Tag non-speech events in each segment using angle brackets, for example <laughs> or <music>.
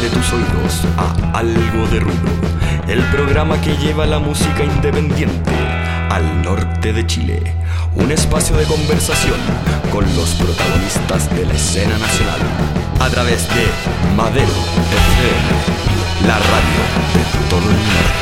Abre tus oídos a Algo de Ruido, el programa que lleva la música independiente al norte de Chile. Un espacio de conversación con los protagonistas de la escena nacional a través de Madero FM, la radio de todo el norte.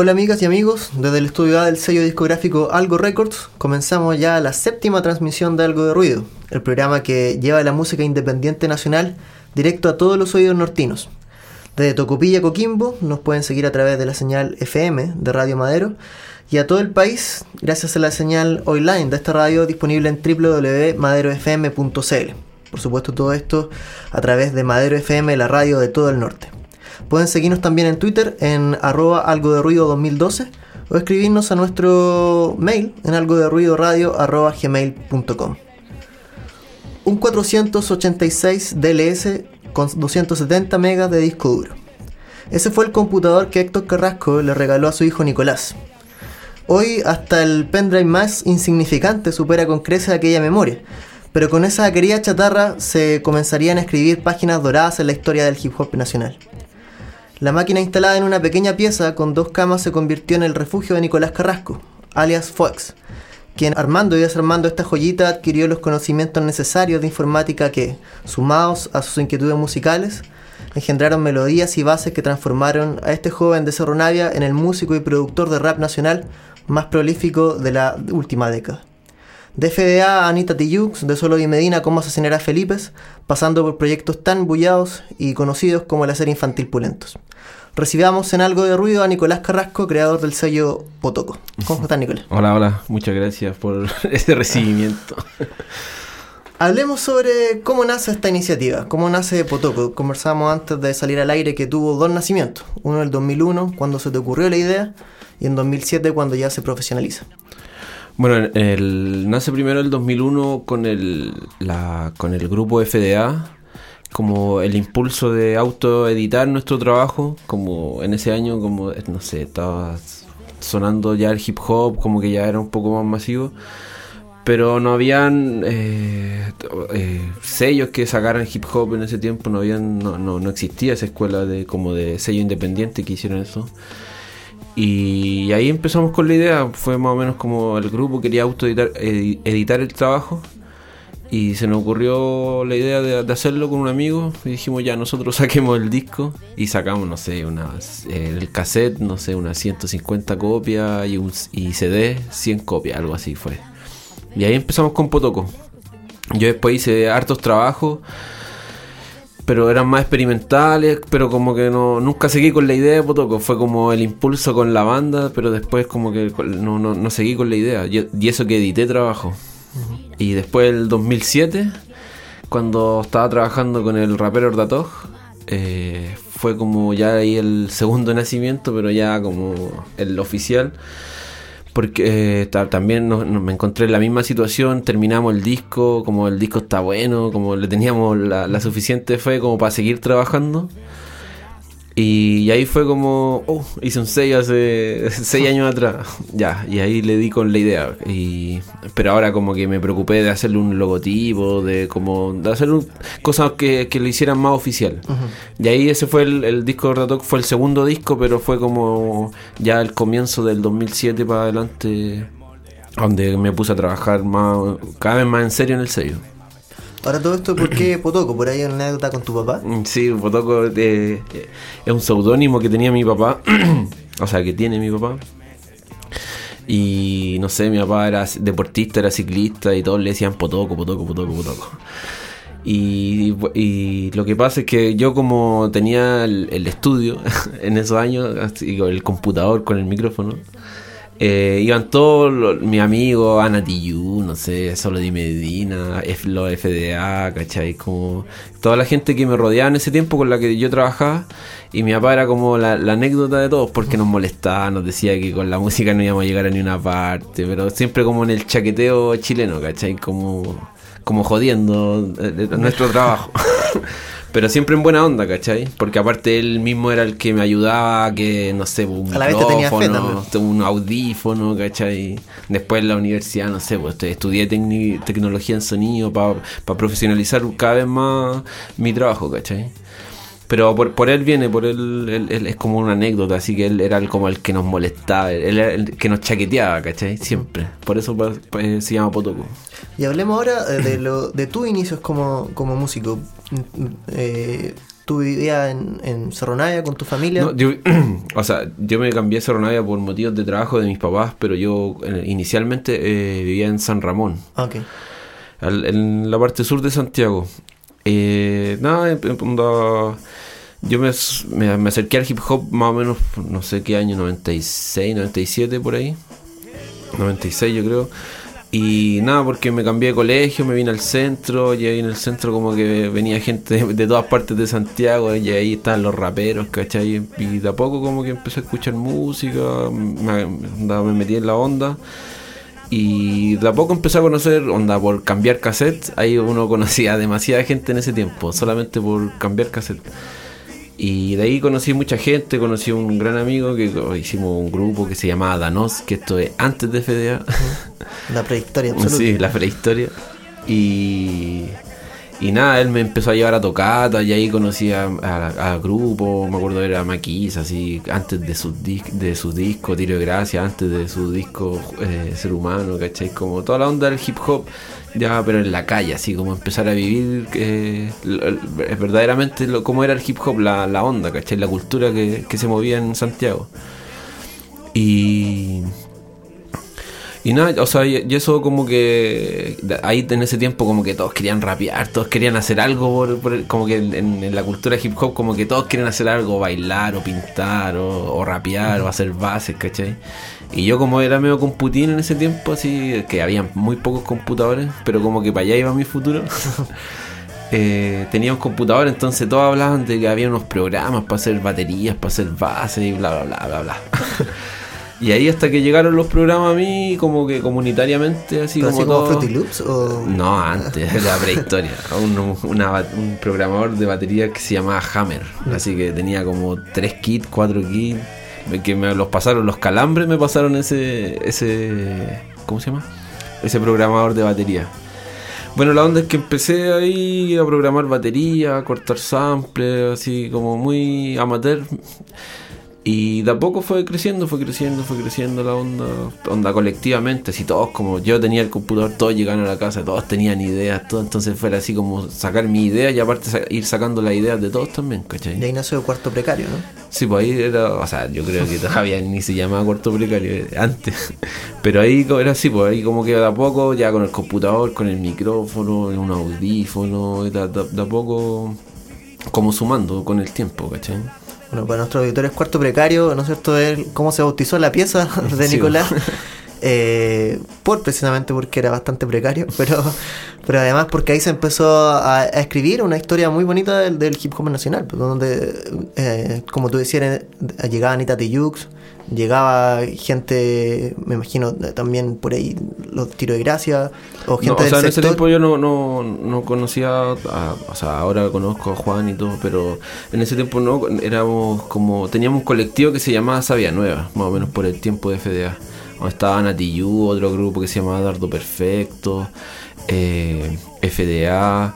Hola amigas y amigos, desde el estudio A del sello discográfico Algo Records comenzamos ya la séptima transmisión de Algo de Ruido, el programa que lleva la música independiente nacional directo a todos los oídos nortinos. Desde Tocopilla Coquimbo nos pueden seguir a través de la señal FM de Radio Madero y a todo el país gracias a la señal online de esta radio disponible en www.maderofm.cl. Por supuesto todo esto a través de Madero FM, la radio de todo el norte. Pueden seguirnos también en Twitter en arroba algo de ruido 2012 o escribirnos a nuestro mail en algo. Un 486 DLS con 270 megas de disco duro. Ese fue el computador que Héctor Carrasco le regaló a su hijo Nicolás. Hoy hasta el pendrive más insignificante supera con creces aquella memoria, pero con esa querida chatarra se comenzarían a escribir páginas doradas en la historia del hip hop nacional. La máquina instalada en una pequeña pieza con dos camas se convirtió en el refugio de Nicolás Carrasco, alias Fox, quien armando y desarmando esta joyita adquirió los conocimientos necesarios de informática que, sumados a sus inquietudes musicales, engendraron melodías y bases que transformaron a este joven de Cerro Navia en el músico y productor de rap nacional más prolífico de la última década. De FDA a Anita Tijoux, de Solo y Medina como Asesinar a Felipe, pasando por proyectos tan bullados y conocidos como la serie infantil Pulentos. Recibamos en algo de ruido a Nicolás Carrasco, creador del sello Potoco. ¿Cómo estás, Nicolás? <laughs> Hola, hola, muchas gracias por <laughs> este recibimiento. <laughs> Hablemos sobre cómo nace esta iniciativa, cómo nace Potoco. Conversábamos antes de salir al aire que tuvo dos nacimientos, uno en el 2001, cuando se te ocurrió la idea, y en 2007, cuando ya se profesionaliza. Bueno, el, nace primero el 2001 con el, la, con el grupo FDA, como el impulso de autoeditar nuestro trabajo, como en ese año, como, no sé, estaba sonando ya el hip hop, como que ya era un poco más masivo, pero no habían eh, eh, sellos que sacaran hip hop en ese tiempo, no, habían, no, no, no existía esa escuela de como de sello independiente que hicieron eso. Y ahí empezamos con la idea, fue más o menos como el grupo quería autoeditar editar el trabajo y se nos ocurrió la idea de, hacerlo con un amigo y dijimos ya nosotros saquemos el disco y sacamos, no sé, una, el cassette, no sé, unas 150 copias y, un, y CD, 100 copias, algo así fue. Y ahí empezamos con Potoco. Yo después hice hartos trabajos pero eran más experimentales, pero como que no nunca seguí con la idea de Potoco, fue como el impulso con la banda, pero después como que no, no, seguí con la idea, y eso que edité trabajo. Y después el 2007, cuando estaba trabajando con el rapero Ordatog, eh, fue como ya ahí el segundo nacimiento, pero ya como el oficial porque eh, también me encontré en la misma situación, terminamos el disco, como el disco está bueno, como le teníamos la suficiente fe como para seguir trabajando. Y, ahí fue como, oh, hice un sello hace <laughs> seis años atrás. <laughs> Ya, y ahí le di con la idea. Y, pero ahora como que me preocupé de hacerle un logotipo, de como de hacer cosas que, que lo hicieran más oficial. Y ahí ese fue el, disco de Ratok, fue el segundo disco, pero fue como ya el comienzo del 2007 para adelante, donde me puse a trabajar más, cada vez más en serio en el sello. Ahora todo esto, ¿por qué <clears throat> Potoco? ¿Por ahí hay una anécdota con tu papá? Sí, Potoco eh, es un seudónimo que tenía mi papá, <clears throat> o sea, que tiene mi papá. Y no sé, mi papá era deportista, era ciclista y todos le decían Potoco, Potoco, Potoco, Potoco. Y, y, lo que pasa es que yo como tenía el, el estudio <laughs> en esos años, el computador con el micrófono, eh, iban todos mis amigos, Ana Tiyu, no sé, Solo Di Medina, los FDA, ¿cachai? Como toda la gente que me rodeaba en ese tiempo con la que yo trabajaba. Y mi papá era como la, anécdota de todos porque nos molestaba, nos decía que con la música no íbamos a llegar a ni una parte, pero siempre como en el chaqueteo chileno, ¿cachai? Como, como jodiendo eh, nuestro trabajo. <laughs> Pero siempre en buena onda, ¿cachai? Porque aparte él mismo era el que me ayudaba que, no sé, un A la fe micrófono, un audífono, ¿cachai? Después en la universidad, no sé, pues estudié tecnología en sonido para profesionalizar cada vez más mi trabajo, ¿cachai? Pero por, por él viene, por él, él- él es como una anécdota, así que él era el- como el que nos molestaba, él era el que nos chaqueteaba, ¿cachai? Siempre. Por eso pa- se llama Potoco. Y hablemos ahora eh, de, lo, de tus inicios como, como músico. Eh, ¿Tú vivías en, en Cerro Navia con tu familia? No, yo, <clears throat> o sea, yo me cambié a Cerro Navia por motivos de trabajo de mis papás, pero yo eh, inicialmente eh, vivía en San Ramón, Ah, ok. al- en la parte sur de Santiago. Eh, nada, yo me, me, acerqué al hip hop más o menos, no sé qué año, 96, 97 por ahí. 96 yo creo. Y nada, porque me cambié de colegio, me vine al centro, y ahí en el centro como que venía gente de, todas partes de Santiago, y ahí estaban los raperos, ¿cachai? Y de a poco como que empecé a escuchar música, me metí en la onda. Y de a poco empecé a conocer, onda, por cambiar cassette. Ahí uno <laughs> conocía a demasiada gente en ese tiempo, solamente por cambiar cassette. Y de ahí conocí mucha gente, conocí un gran amigo que hicimos un grupo que se llamaba Danos, que esto es antes de FDA. La prehistoria <laughs> absoluta. Sí, la prehistoria. Y, y nada, él me empezó a llevar a tocatas y ahí conocí a, a, a grupos, me acuerdo era Maquis, así, antes de su, dis- de su disco Tiro de Gracia, antes de su disco eh, Ser Humano, ¿cachai? Como toda la onda del hip hop, ya, pero en la calle, así como empezar a vivir eh, lo- verdaderamente lo, cómo era el hip hop, la, la onda, ¿cachai? La cultura que, que se movía en Santiago. Y... Y nada, o sea, y, eso como que ahí en ese tiempo como que todos querían rapear, todos querían hacer algo, por, como que en la cultura hip hop como que todos quieren hacer algo, bailar o pintar o, o rapear o hacer bases, ¿cachai? Y yo como era medio computín en ese tiempo, así que había muy pocos computadores, pero como que para allá iba mi futuro. <laughs> Eh, tenía un computador, entonces todos hablaban de que había unos programas para hacer baterías, para hacer bases y bla, bla, bla, bla, bla. <laughs> y ahí hasta que llegaron los programas a mí, como que comunitariamente, así ¿Pero como así todo. Fruity Loops? O... No, antes, <laughs> de la prehistoria. Un, una un programador de batería que se llamaba Hammer. Así que tenía como tres kits, cuatro kits. Que me los pasaron, los calambres me pasaron ese. ese ¿Cómo se llama? Ese programador de batería. Bueno, la onda es que empecé ahí a programar batería, a cortar samples, así como muy amateur. Y de a poco fue creciendo, fue creciendo, fue creciendo la onda, onda colectivamente, así todos como yo tenía el computador, todos llegaron a la casa, todos tenían ideas, todo, entonces fue así como sacar mi idea y aparte sa- ir sacando las ideas de todos también, ¿cachai? ahí nació el cuarto precario, ¿no? Sí, pues ahí era, o sea, yo creo que <laughs> todavía ni se llamaba cuarto precario eh, antes, <laughs> pero ahí era así, pues ahí como que de a poco, ya con el computador, con el micrófono, un audífono, de, de de a poco como sumando con el tiempo, ¿cachai? Bueno, para nuestros auditores, cuarto precario, ¿no es cierto? Es cómo se bautizó la pieza <laughs> de Sí, Nicolás. Eh, por precisamente porque era bastante precario, <laughs> pero, pero además porque ahí se empezó a, a escribir una historia muy bonita del, del hip hop nacional, pues, donde, eh, como tú decías, eh, llegaba Anita Tijoux, llegaba gente, me imagino también por ahí los tiros de gracia, o gente No, o del sea, en ese tiempo yo no, no, no conocía, a- o sea, ahora conozco a Juan y todo, pero en ese tiempo no, éramos como, teníamos un colectivo que se llamaba Sabia Nueva, más o menos por el tiempo de FDA. Donde estaba Natiyu, otro grupo que se llamaba Dardo Perfecto, eh, FDA,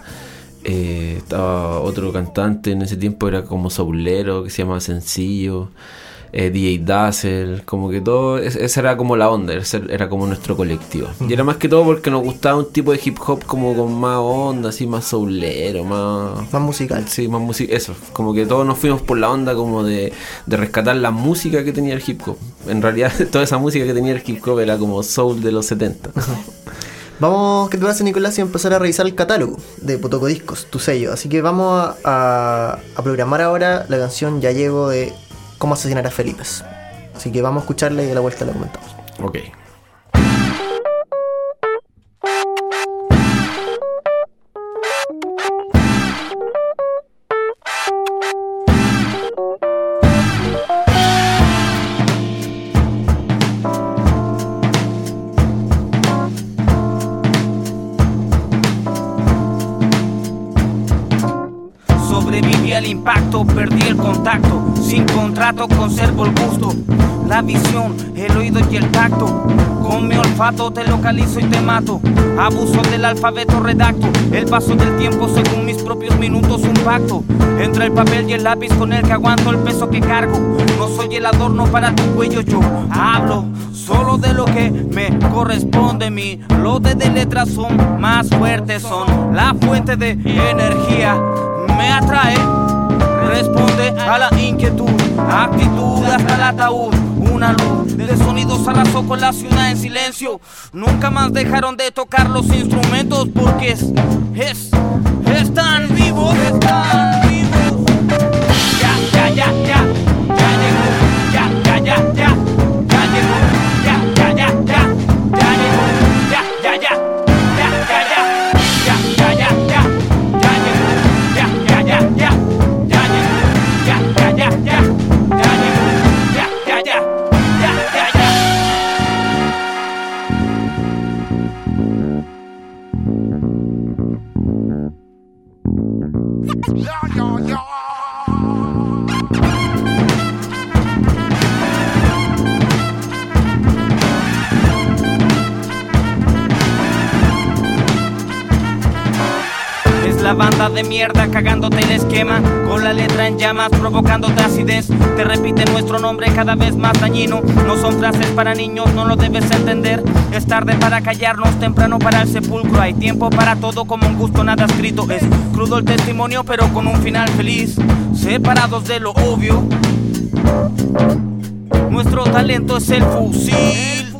eh, estaba otro cantante en ese tiempo, era como Saulero, que se llamaba Sencillo. Eh, DJ Dazzle, como que todo, es- esa era como la onda, ese era como nuestro colectivo. Y era más que todo porque nos gustaba un tipo de hip hop como con más onda, así más soulero, más... Más musical. Sí, más música, eso, como que todos nos fuimos por la onda como de, de rescatar la música que tenía el hip hop. En realidad <laughs> toda esa música que tenía el hip hop era como soul de los 70. Vamos, ¿qué te parece Nicolás? Y empezar a revisar el catálogo de Potoco Discos, tu sello. Así que vamos a, a- a programar ahora la canción Ya llego de Cómo asesinar a Felipe. Así que vamos a escucharla y a la vuelta la comentamos. ok. Perdí el contacto. Sin contrato conservo el gusto, la visión, el oído y el tacto. Con mi olfato te localizo y te mato. Abuso del alfabeto redacto. El paso del tiempo según mis propios minutos un pacto. Entre el papel y el lápiz con el que aguanto el peso que cargo. No soy el adorno para tu cuello, yo hablo solo de lo que me corresponde. Mi lote de letras son más fuertes, son la fuente de energía. Me atrae, responde a la inquietud, actitud hasta el ataúd. Una luz de sonidos arrasó con la ciudad en silencio. Nunca más dejaron de tocar los instrumentos porque es, es, están vivos, están vivos. Ya, ya, ya, de mierda cagándote el esquema Con la letra en llamas provocándote acidez. Te repite nuestro nombre cada vez más dañino. No son frases para niños, no lo debes entender. Es tarde para callarnos, temprano para el sepulcro. Hay tiempo para todo como un gusto nada escrito. Es crudo el testimonio pero con un final feliz. Separados de lo obvio. Nuestro talento es el fusil.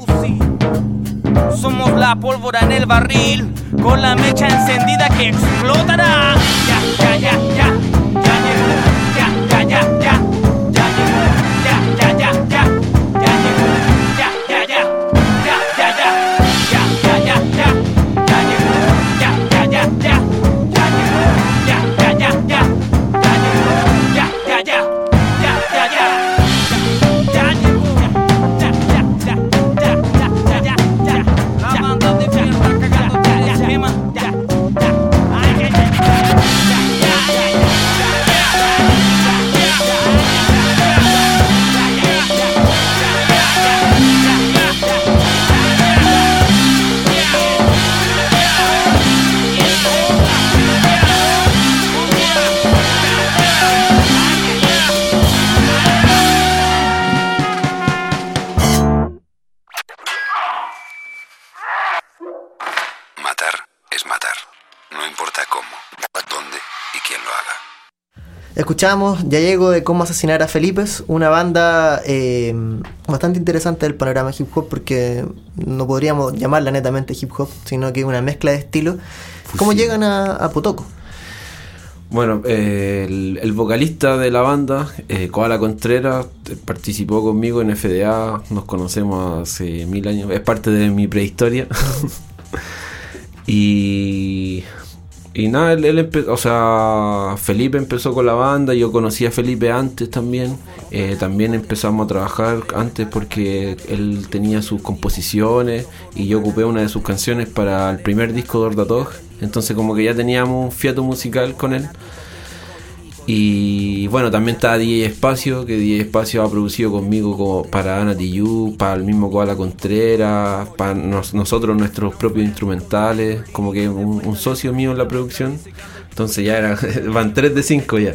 Somos la pólvora en el barril, con la mecha encendida que explotará. Escuchamos Ya llego de cómo asesinar a Felipe, una banda eh, bastante interesante del panorama hip hop porque no podríamos llamarla netamente hip hop, sino que es una mezcla de estilos. ¿Cómo llegan a, a Potoco? Bueno, eh, el, el vocalista de la banda, eh, Koala Contreras, eh, participó conmigo en FDA, nos conocemos hace mil años, es parte de mi prehistoria. <laughs> y, y nada, él, él o sea, Felipe empezó con la banda, yo conocí a Felipe antes también, eh, también empezamos a trabajar antes porque él tenía sus composiciones y yo ocupé una de sus canciones para el primer disco de Ordatog, entonces como que ya teníamos un fiato musical con él. Y bueno, también está DJ Espacio, que DJ Espacio ha producido conmigo como para Ana Tijoux, para el mismo Koala Contreras, para nos- nosotros nuestros propios instrumentales, como que un, un socio mío en la producción. Entonces ya era, <laughs> van 3 de 5 ya.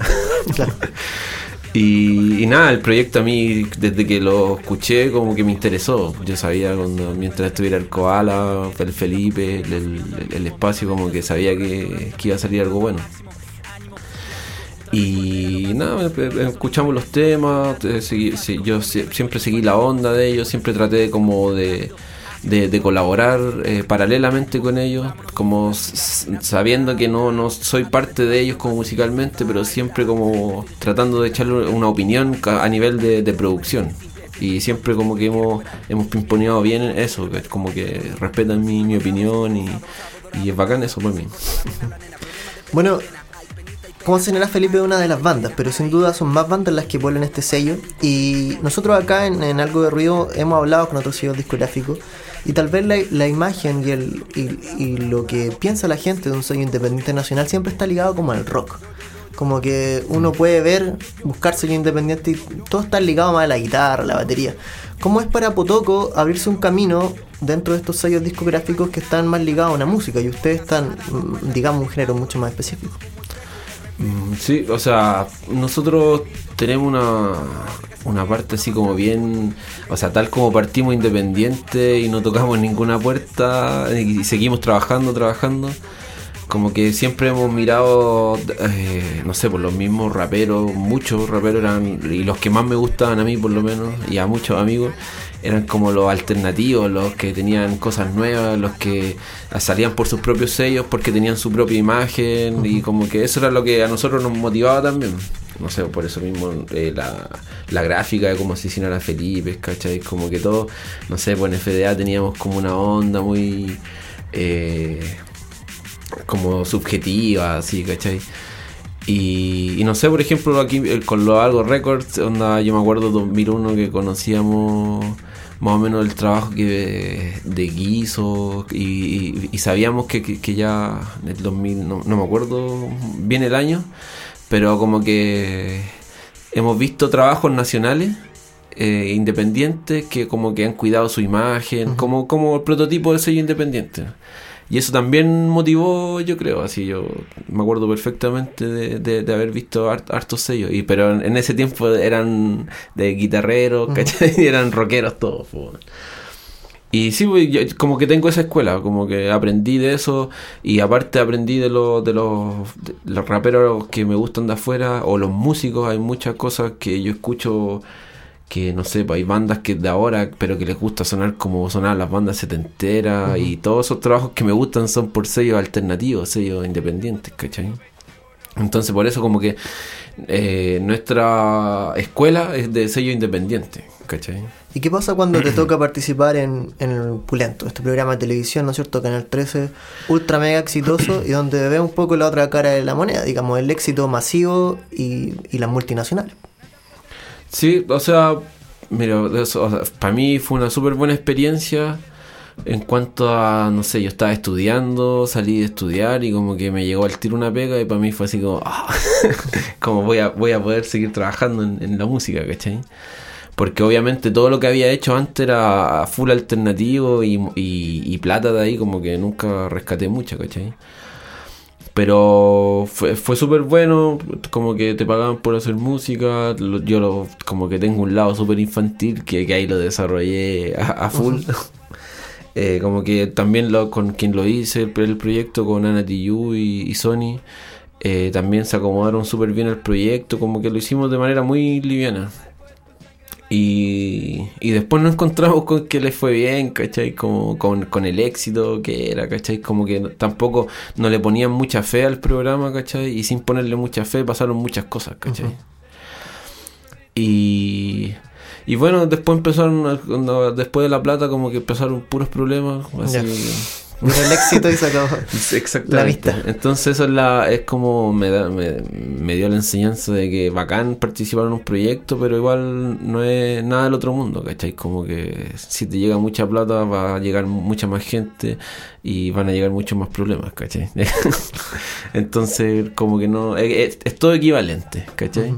Claro. <laughs> Y, y nada, el proyecto a mí, desde que lo escuché, como que me interesó. Yo sabía cuando, mientras estuviera el Koala, el Felipe, el, el- el espacio, como que sabía que, que iba a salir algo bueno. Nada, eh, eh, escuchamos los temas, yo sie- siempre seguí la onda de ellos, siempre traté como de, de, colaborar eh, paralelamente con ellos, como sabiendo que no, no soy parte de ellos como musicalmente, pero siempre como tratando de echarle una opinión a nivel de, producción. Y siempre como que hemos, hemos pimponeado bien eso, como que respetan mi, mi opinión y, es bacán eso por mí. Bueno, como señala Felipe es una de las bandas, pero sin duda son más bandas las que vuelven este sello. Y nosotros acá en, en Algo de Ruido hemos hablado con otros sellos discográficos. Y tal vez la, la imagen y, el, y, y lo que piensa la gente de un sello independiente nacional siempre está ligado como al rock. Como que uno puede ver, buscar sello independiente y todo está ligado más a la guitarra, a la batería. ¿Cómo es para Potoco abrirse un camino dentro de estos sellos discográficos que están más ligados a una música y ustedes están, mm, digamos, un género mucho más específico? Mm, Sí, o sea, nosotros tenemos una, una parte así como bien, o sea, tal como partimos independiente y no tocamos ninguna puerta y seguimos trabajando, trabajando, como que siempre hemos mirado, eh, no sé, por los mismos raperos, muchos raperos eran, y los que más me gustaban a mí por lo menos, y a muchos amigos, eran como los alternativos, los que tenían cosas nuevas, los que salían por sus propios sellos porque tenían su propia imagen y como que eso era lo que a nosotros nos motivaba también. No sé, por eso mismo eh, la, la gráfica de cómo asesinar a Felipe, ¿cachai? Como que todo, no sé, pues en FDA teníamos como una onda muy... eh, como subjetiva, así, ¿cachai? Y, y no sé, por ejemplo, aquí eh, con los Algo Records, onda, yo me acuerdo 2001 que conocíamos más o menos el trabajo que de Guiso y, y- y sabíamos que, que- que ya en el 2000, no, no me acuerdo bien el año, pero como que hemos visto trabajos nacionales eh, independientes que como que han cuidado su imagen, como, como el prototipo de sello independiente. Y eso también motivó, yo creo, así yo me acuerdo perfectamente de, de- de haber visto hart- hartos sellos. Y, pero en, en ese tiempo eran de guitarreros, ¿cachai? <laughs> Y eran rockeros todos. po. Y sí, yo como que tengo esa escuela, como que aprendí de eso y aparte aprendí de los, de los, de los raperos que me gustan de afuera o los músicos, hay muchas cosas que yo escucho que no sé, pues hay bandas que de ahora, pero que les gusta sonar como sonaban las bandas setenteras y todos esos trabajos que me gustan son por sellos alternativos, sellos independientes, ¿cachai? Entonces por eso como que eh, nuestra escuela es de sello independiente, ¿cachai? ¿Y qué pasa cuando te <clears throat> toca participar en, en el Pulento, este programa de televisión, ¿no es cierto? Canal 13, ultra mega exitoso y donde ve un poco la otra cara de la moneda, digamos, el éxito masivo y, y las multinacionales. Sí, o sea, mira, para mí fue una súper buena experiencia en cuanto a, no sé, yo estaba estudiando, salí de estudiar y como que me llegó al tiro una pega y para mí fue así como, ah, <laughs> como voy a, voy a poder seguir trabajando en, la música, ¿cachai? Porque obviamente todo lo que había hecho antes era full alternativo y, y, plata de ahí como que nunca rescaté mucha, ¿cachai? Pero fue, fue súper bueno, como que te pagaban por hacer música, lo- yo lo, como que tengo un lado súper infantil que, que ahí lo desarrollé a, a full. <laughs> Eh, como que también lo, con quien lo hice, el, el proyecto con Ana TU y, y Sony, eh, también se acomodaron súper bien al proyecto, como que lo hicimos de manera muy liviana. Y, y después nos encontramos con que les fue bien, ¿cachai? Como con, con el éxito que era, ¿cachai? Como que tampoco no le ponían mucha fe al programa, ¿cachai? Y sin ponerle mucha fe pasaron muchas cosas, ¿cachai? Y, y bueno, después empezaron, después de La Plata, como que empezaron puros problemas, así... El éxito y. <laughs> Sí, Exactamente. La vista. Entonces eso es, la, es como me, da- me, me dio la enseñanza de que bacán participar en un proyecto, pero igual no es nada del otro mundo, ¿cachai? Como que si te llega mucha plata va a llegar mucha más gente y van a llegar muchos más problemas, ¿cachai? <laughs> Entonces como que no, es, es- es todo equivalente, ¿cachai?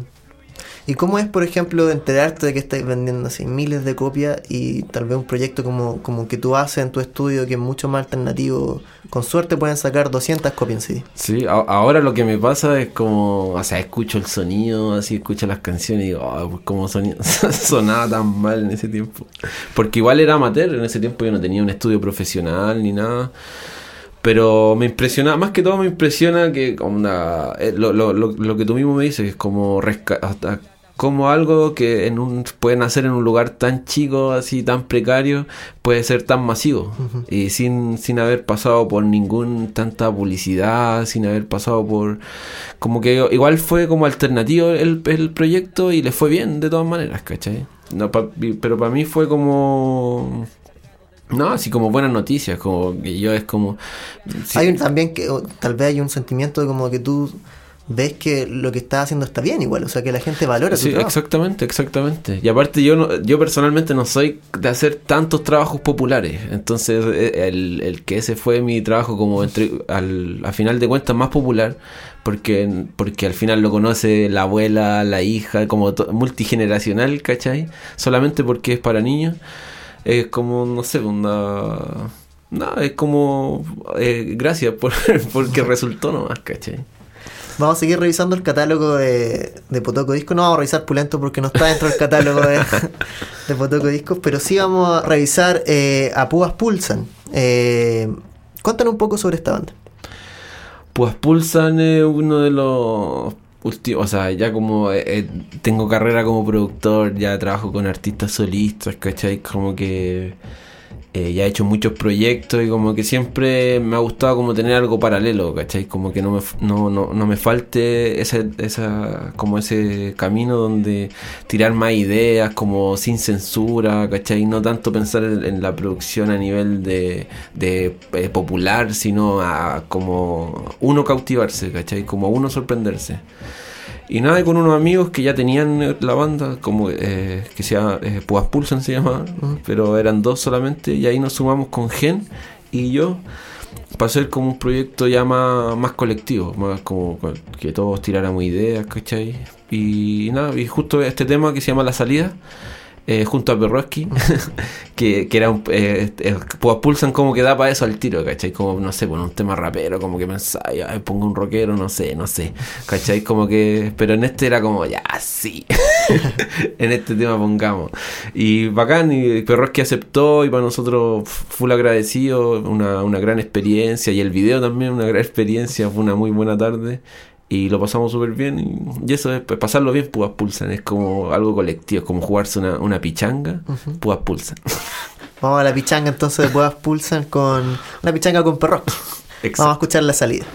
¿Y cómo es, por ejemplo, enterarte de que estáis vendiendo así miles de copias y tal vez un proyecto como, como que tú haces en tu estudio que es mucho más alternativo? Con suerte pueden sacar 200 copias en CD. Sí, ahora lo que me pasa es como, o sea, escucho el sonido, así escucho las canciones y digo, "Ah, pues soni- <laughs> sonaba tan mal en ese tiempo. Porque igual era amateur, en ese tiempo yo no tenía un estudio profesional ni nada. Pero me impresiona, más que todo me impresiona que onda, eh, lo, lo, lo, lo que tú mismo me dices, es como resca- hasta como algo que en un pueden hacer en un lugar tan chico, así tan precario, puede ser tan masivo. Y sin, sin haber pasado por ningún tanta publicidad, sin haber pasado por como que igual fue como alternativo el, el proyecto y le fue bien de todas maneras, ¿cachai? No, pa- pero para mí fue como no, así como buenas noticias, como que yo es como... Hay un, también que o, tal vez hay un sentimiento de como que tú ves que lo que estás haciendo está bien igual, o sea que la gente valora tu Sí, trabajo. exactamente, exactamente. Y aparte yo no, yo personalmente no soy de hacer tantos trabajos populares. Entonces eh, el, el que ese fue mi trabajo como entre, al, a final de cuentas más popular, porque, porque al final lo conoce la abuela, la hija, como multigeneracional, ¿cachai? Solamente porque es para niños. Es como, no sé, una... No, es como... eh, gracias por, <laughs> porque resultó nomás, ¿cachai? Vamos a seguir revisando el catálogo de, de Potoco Disco. No vamos a revisar Pulento porque no está dentro del catálogo de, <laughs> de Potoco Discos, pero sí vamos a revisar eh, a Púas Pulsan. Eh, cuéntanos un poco sobre esta banda. Pues Pulsan es uno de los últimos, o sea, ya como eh, eh, tengo carrera como productor, ya trabajo con artistas solistas, ¿cachai? Como que eh, ya he hecho muchos proyectos y como que siempre me ha gustado como tener algo paralelo, ¿cachai? Como que no me, no, no, no me falte esa, esa, como ese camino donde tirar más ideas, como sin censura, ¿cachai? No tanto pensar en, en la producción a nivel de, de eh, popular, sino a como uno cautivarse, ¿cachai? Como uno sorprenderse. Y nada, con unos amigos que ya tenían eh, la banda, como eh, que se llama eh, Pulsan se llamaba, pero eran dos solamente, y ahí nos sumamos con Gen y yo para hacer como un proyecto ya más, más colectivo, más como co- que todos tiráramos ideas, ¿cachai? Y nada, y justo este tema que se llama La Salida, eh, junto a Perroski, <laughs> que, era un. Eh, eh, pues pulsan como que da para eso al tiro, ¿cachai? Como, no sé, bueno, un tema rapero, como que ya, pongo un rockero, no sé, no sé, ¿cachai? Como que. Pero en este era como, ya, sí. <laughs> en este tema pongamos. Y bacán, y Perroski aceptó, y para nosotros full agradecido, una, una gran experiencia, y el video también, una gran <laughs> experiencia, fue una muy buena tarde. Y lo pasamos súper bien. Y, y eso es, pues, pasarlo bien, Púas Pulsan. Es como algo colectivo, es como jugarse una, una pichanga, Púas Pulsan. Vamos a la pichanga entonces de Púas Pulsan con una pichanga con Perrock. <laughs> Vamos a escuchar la salida.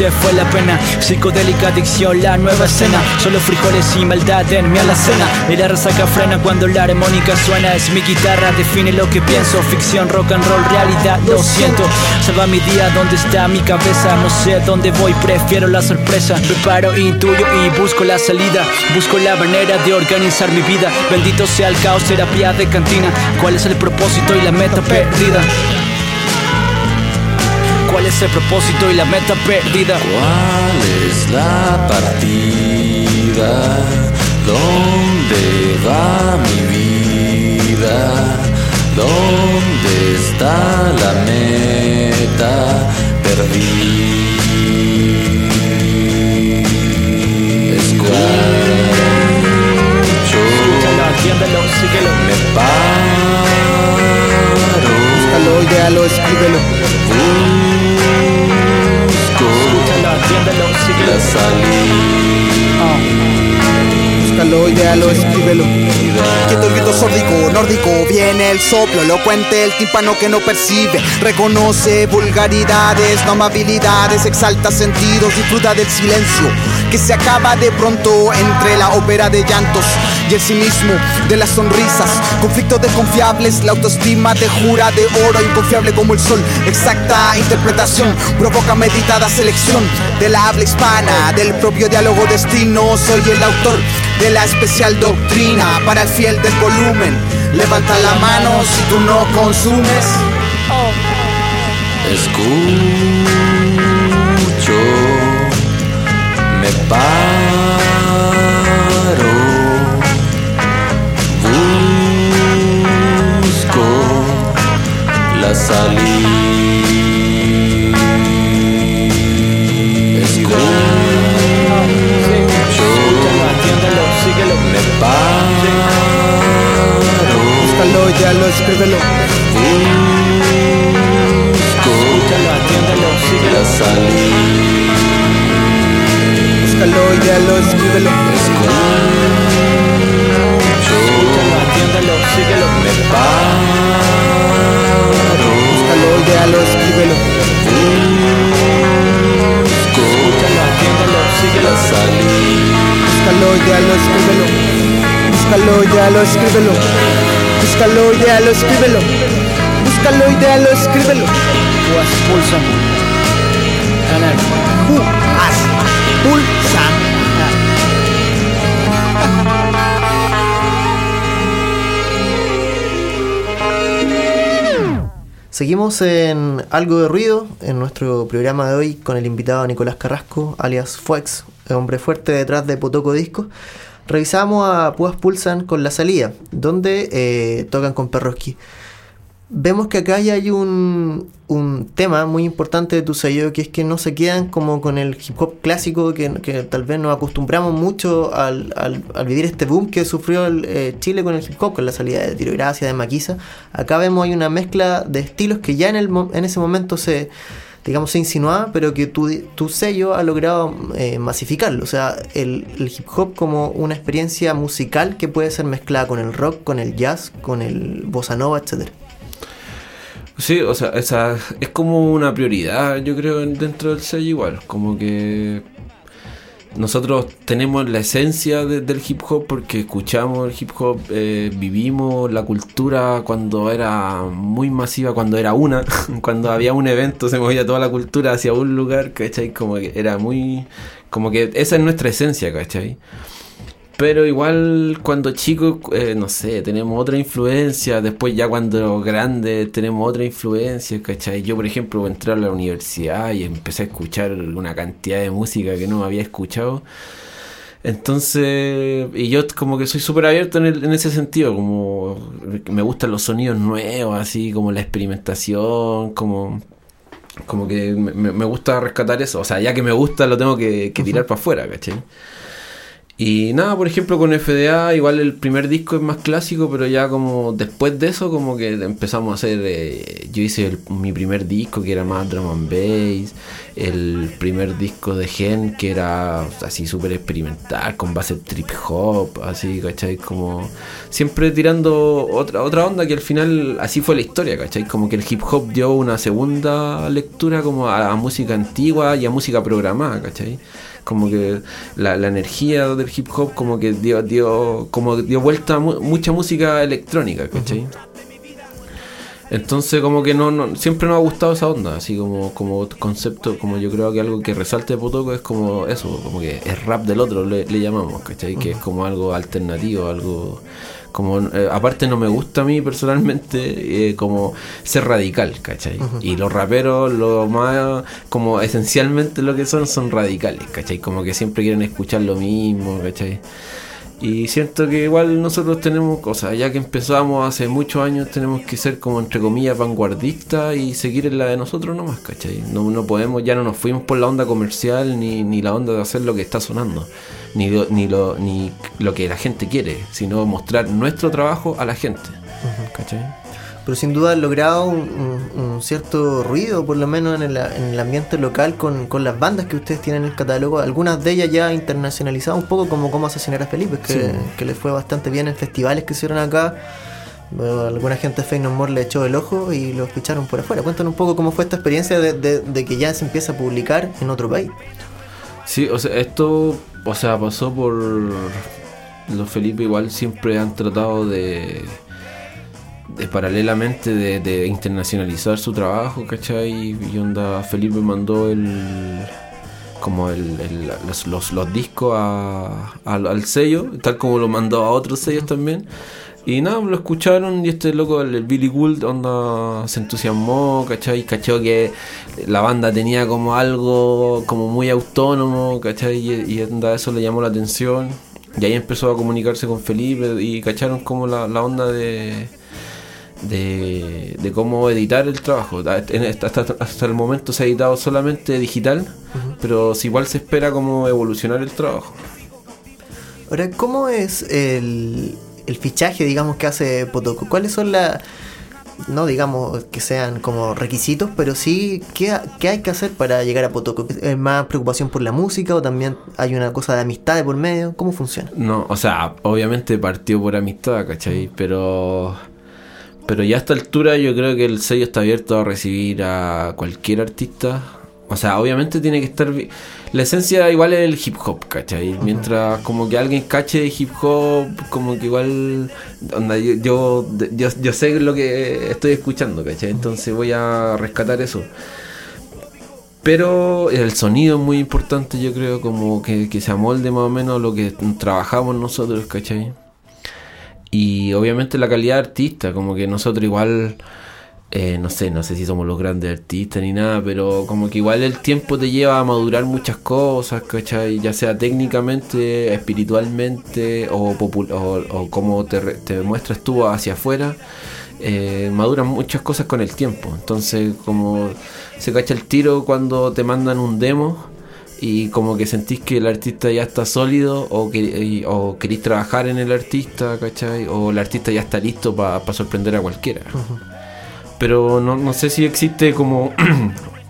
Se fue la pena. Psicodélica adicción, la nueva escena. Solo frijoles y maldad en mi alacena. Y la resaca frena cuando la armónica suena. Es mi guitarra, define lo que pienso. Ficción, rock and roll, realidad, lo siento. Salva mi día, ¿dónde está mi cabeza? No sé dónde voy, prefiero la sorpresa. Preparo, intuyo y busco la salida. Busco la manera de organizar mi vida. Bendito sea el caos, terapia de cantina. ¿Cuál es el propósito y la meta perdida? ¿Cuál es el propósito y la meta perdida? ¿Cuál es la partida? ¿Dónde va mi vida? ¿Dónde está la meta? Perdí. Escucho, atiéndelo, síguelo. me paro, Búscalo, óyalo, escríbelo. Busco Escúchalo, atiéndelo, la síguelo. salida. Búscalo, óyalo, escríbelo. Quieto el grito sórdico, nórdico, viene el soplo, elocuente el tímpano que no percibe, reconoce vulgaridades, no amabilidades, exalta sentidos, disfruta del silencio, que se acaba de pronto entre la ópera de llantos y el cinismo de las sonrisas, conflictos desconfiables, la autoestima te jura de oro, inconfiable como el sol, exacta interpretación, provoca meditada selección de la habla hispana, del propio diálogo destino, soy el autor de la especial doctrina para el fiel del volumen. Levanta la mano si tú no consumes. Escucho, me paro, busco la salida. Síguelo. Me paro. Búscalo, idealo, escríbelo. Escúchalo, atiéndelo, síguelo. Ya salí. Búscalo, idealo, escríbelo. Escúchalo, atiéndelo, síguelo. Me paro. Búscalo, idealo, escríbelo. Escúchalo, atiéndelo, síguelo. Ya salí. Búscalo, idealo, escríbelo. Búscalo, idealo, escríbelo. Búscalo, idealo, escríbelo. Búscalo, idealo, escríbelo. Pues pulsan. Canal. Who has pulsam. Seguimos en Algo de Ruido, en nuestro programa de hoy con el invitado Nicolás Carrasco, alias Fuex, hombre fuerte detrás de Potoco Disco. Revisamos a Púas Pulsan con La Salida, donde eh, tocan con Perroski. Vemos que acá ya hay un, un tema muy importante de tu sello, que es que no se quedan como con el hip hop clásico, que, tal vez nos acostumbramos mucho al, al- al vivir este boom que sufrió el, eh, Chile con el hip hop, con la salida de Tiro y Gracia, de Maquisa. Acá vemos hay una mezcla de estilos que ya en, el, en ese momento se, digamos, se insinuaba, pero que tu, tu sello ha logrado eh, masificarlo. O sea, el, el hip hop como una experiencia musical que puede ser mezclada con el rock, con el jazz, con el bossa nova, etcétera. Sí, o sea, esa es como una prioridad, yo creo, en- dentro del sello igual. Como que nosotros tenemos la esencia de- del hip hop porque escuchamos el hip hop, eh, vivimos la cultura cuando era muy masiva, cuando era una, <laughs> cuando había un evento se movía toda la cultura hacia un lugar, ¿cachai? Como que era muy... Como que esa es nuestra esencia, ¿cachai? Pero igual cuando chicos, eh, no sé, tenemos otra influencia, después ya cuando grandes tenemos otra influencia, ¿cachai? Yo, por ejemplo, entré a la universidad y empecé a escuchar una cantidad de música que no había escuchado. Entonces, y yo como que soy súper abierto en, el- en ese sentido, como me gustan los sonidos nuevos, así como la experimentación, como como que me, gusta rescatar eso. O sea, ya que me gusta, lo tengo que, que tirar para afuera, ¿cachai? Y nada, por ejemplo, con FDA, igual el primer disco es más clásico, pero ya como después de eso, como que empezamos a hacer. eh, yo hice el- mi primer disco que era más drum and bass, el primer disco de Gen que era así súper experimental, con base trip hop, así, ¿cachai? Como siempre tirando otra, otra onda que al final así fue la historia, ¿cachai? Como que el hip hop dio una segunda lectura como a, a música antigua y a música programada, ¿cachai? Como que la, la energía del hip hop como que dio, dio como dio vuelta a mu- mucha música electrónica, ¿cachai? Entonces como que no, no siempre nos ha gustado esa onda, así como como concepto, como yo creo que algo que resalte de Potoco es como eso, como que es rap del otro, le, le llamamos, ¿cachai? Que es como algo alternativo, algo como eh, aparte no me gusta a mí personalmente eh, como ser radical, ¿cachai? Y los raperos lo más como esencialmente lo que son son radicales, ¿cachai? Como que siempre quieren escuchar lo mismo, ¿cachai? Y siento que igual nosotros tenemos cosas, ya que empezamos hace muchos años, tenemos que ser como entre comillas vanguardistas y seguir en la de nosotros nomás, ¿cachai? No, no podemos, ya no nos fuimos por la onda comercial ni, ni la onda de hacer lo que está sonando, ni lo, ni lo, ni lo que la gente quiere, sino mostrar nuestro trabajo a la gente, ¿cachai? Pero sin duda han logrado un, un- un cierto ruido, por lo menos en el, en el ambiente local, con, con las bandas que ustedes tienen en el catálogo. Algunas de ellas ya internacionalizadas un poco, como Cómo Asesinar a Felipe, que, que les fue bastante bien en festivales que hicieron acá. Alguna gente de Fake No More le echó el ojo y los ficharon por afuera. Cuéntanos un poco cómo fue esta experiencia de, de- de que ya se empieza a publicar en otro país. Sí, o sea, esto, o sea, pasó por los Felipe igual siempre han tratado de, de paralelamente de, de internacionalizar su trabajo, ¿cachai? Y onda, Felipe mandó el como el, el- los, los, los discos a- al, al sello, tal como lo mandó a otros sellos también. Y nada, lo escucharon y este loco, el, el Billy Gould, onda, se entusiasmó, ¿cachai? Cachó que la banda tenía como algo como muy autónomo, ¿cachai? Y, y onda, eso le llamó la atención. Y ahí empezó a comunicarse con Felipe y cacharon como la, la onda de, de, de cómo editar el trabajo. En- Hasta, el momento se ha editado solamente digital, pero igual se espera cómo evolucionar el trabajo. Ahora, ¿cómo es el, el fichaje, digamos, que hace Potoco? ¿Cuáles son las, no digamos que sean como requisitos, pero sí, ¿qué, qué hay que hacer para llegar a Potoco? ¿Es más preocupación por la música o también hay una cosa de amistad de por medio? ¿Cómo funciona? No, o sea, obviamente partió por amistad, ¿cachai? Pero, pero ya a esta altura yo creo que el sello está abierto a recibir a cualquier artista. O sea, obviamente tiene que estar... La esencia igual es el hip hop, ¿cachai? Mientras como que alguien cache hip hop, como que igual... onda, yo, yo, yo, yo sé lo que estoy escuchando, ¿cachai? Entonces voy a rescatar eso. Pero el sonido es muy importante, yo creo, como que, que se amolde más o menos lo que trabajamos nosotros, ¿cachai? Y obviamente la calidad de artista, como que nosotros igual, eh, no sé, no sé si somos los grandes artistas ni nada, pero como que igual el tiempo te lleva a madurar muchas cosas, ¿cachai? Ya sea técnicamente, espiritualmente o, o, o como te, te muestras tú hacia afuera. eh, maduran muchas cosas con el tiempo. Entonces, como se cacha el tiro cuando te mandan un demo y como que sentís que el artista ya está sólido o, que, o queréis trabajar en el artista, ¿cachai? O el artista ya está listo para sorprender a cualquiera. Pero no, no sé si existe como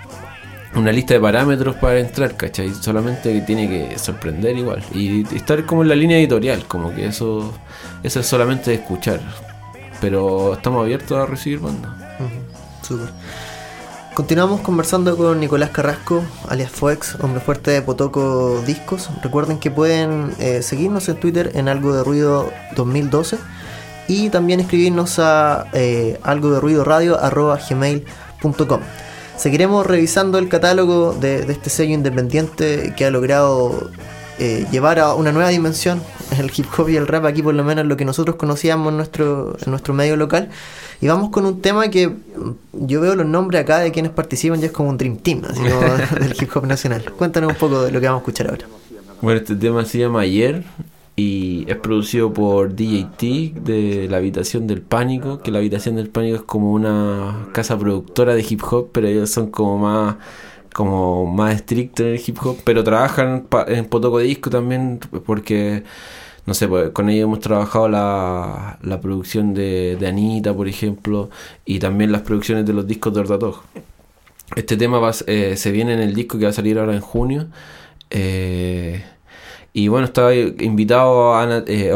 <clears throat> una lista de parámetros para entrar, ¿cachai? Solamente que tiene que sorprender igual. Y estar como en la línea editorial, como que eso, eso es solamente escuchar. Pero estamos abiertos a recibir bandas. Súper. Continuamos conversando con Nicolás Carrasco, alias Foex, hombre fuerte de Potoco Discos. Recuerden que pueden eh, seguirnos en Twitter en algo de ruido 2012 y también escribirnos a eh, algo de ruido radio gmail.com. Seguiremos revisando el catálogo de, de este sello independiente que ha logrado eh, llevar a una nueva dimensión el hip hop y el rap aquí por lo menos lo que nosotros conocíamos en nuestro, en nuestro medio local. Y vamos con un tema que mm, yo veo los nombres acá de quienes participan y es como un dream team así como <laughs> del hip hop nacional. Cuéntanos un poco de lo que vamos a escuchar ahora. Bueno, este tema se llama Ayer y es producido por DJT de La Habitación del Pánico, que La Habitación del Pánico es como una casa productora de hip hop, pero ellos son como más como más estrictos en el hip hop, pero trabajan en Potoco Disco también porque no sé, pues, con ellos hemos trabajado la, la producción de, Anita, por ejemplo, y también las producciones de los discos de Ordatog. Este tema va, eh, se viene en el disco que va a salir ahora en junio. Eh, y bueno, estaba invitado a Ana, eh,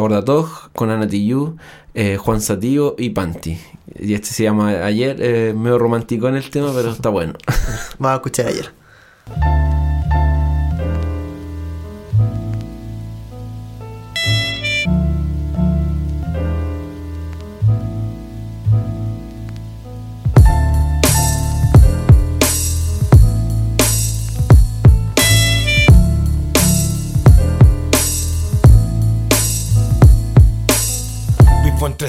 con Ana Tijoux, eh, Juan Satío y Panti. Y este se llama Ayer, eh, medio romántico en el tema, pero <laughs> está bueno. vamos a escuchar ayer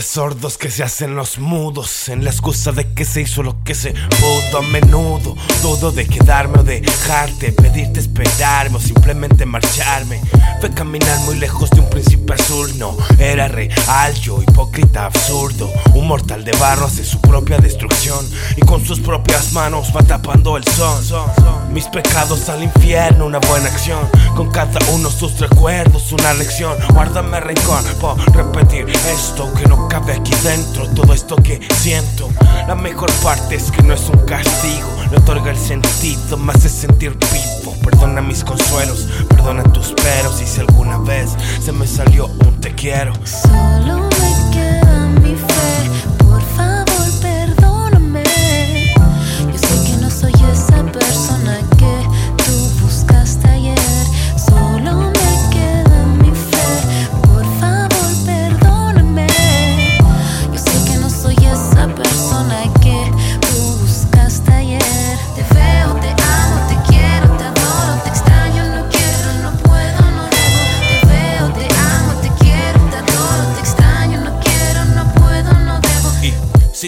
sordos que se hacen los mudos En la excusa de que se hizo lo que se pudo. A menudo Dudo de quedarme o dejarte Pedirte esperarme o simplemente marcharme. Fue caminar muy lejos de un príncipe azul No, era real yo, hipócrita, absurdo. Un mortal de barro hace su propia destrucción Y con sus propias manos va tapando el son. Mis pecados al infierno, una buena acción. Con cada uno sus recuerdos, una lección. Guárdame rencor por repetir esto que no cabe aquí dentro Todo esto que siento. La mejor parte es que no es un castigo. Le otorga el sentido, me hace sentir vivo. Perdona mis consuelos, perdona tus peros. Y si alguna vez se me salió un te quiero. Solo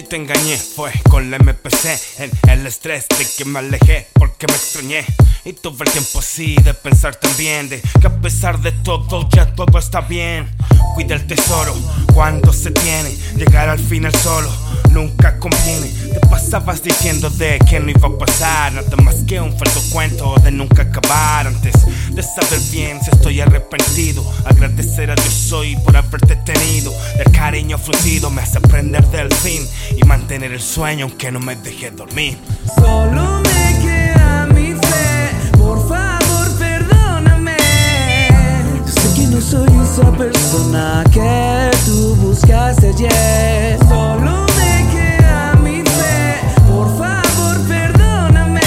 te engañé fue con la MPC En el estrés de que me alejé porque me extrañé Y tuve el tiempo así de pensar también De que a pesar de todo ya todo está bien Cuida el tesoro cuando se tiene Llegar al final solo nunca conviene. Te pasabas diciendo de que no iba a pasar, nada más que un falso cuento de nunca acabar. Antes de saber bien si estoy arrepentido, agradecer a Dios hoy por haberte tenido. El cariño fruncido me hace aprender del fin y mantener el sueño aunque no me deje dormir. Solo me queda mi fe, por favor perdóname. Sé que no soy esa persona que tú buscaste ayer. Solo me queda mi fe, por favor perdóname.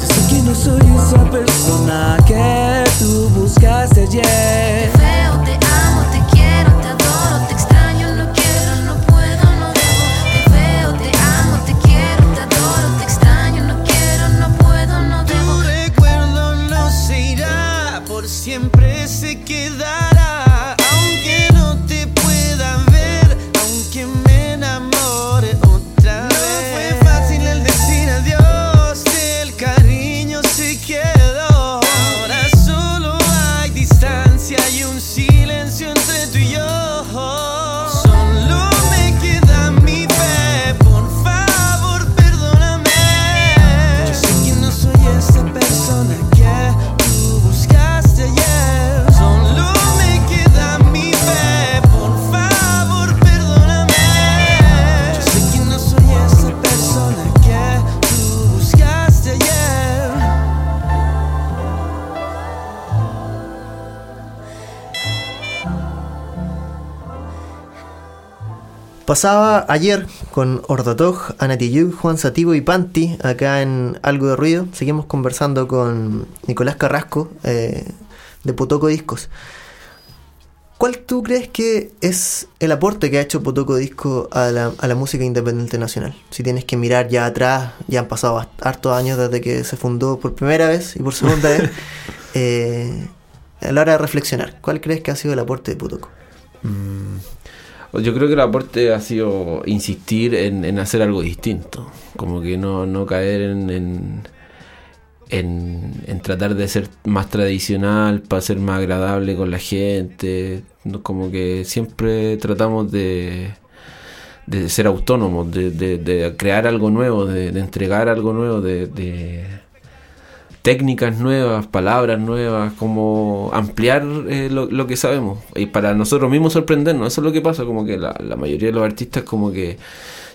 Sé que no soy esa persona Pasaba ayer con Ordotoj, Anatiyuk, Juan Sativo y Panti acá en Algo de Ruido. Seguimos conversando con Nicolás Carrasco eh, de Potoco Discos. ¿Cuál tú crees que es el aporte que ha hecho Potoco Disco a la, a la música independiente nacional? Si tienes que mirar ya atrás, ya han pasado hartos años desde que se fundó por primera vez y por segunda vez. <laughs> eh, a la hora de reflexionar, ¿cuál crees que ha sido el aporte de Potoco? Yo creo que el aporte ha sido insistir en, en hacer algo distinto. Como que no, no caer en, en, en- tratar de ser más tradicional para ser más agradable con la gente. Como que siempre tratamos de, de ser autónomos, de, de- de crear algo nuevo, de, entregar algo nuevo, de técnicas nuevas, palabras nuevas, como ampliar eh, lo, lo que sabemos y para nosotros mismos sorprendernos. Eso es lo que pasa, como que la, la mayoría de los artistas como que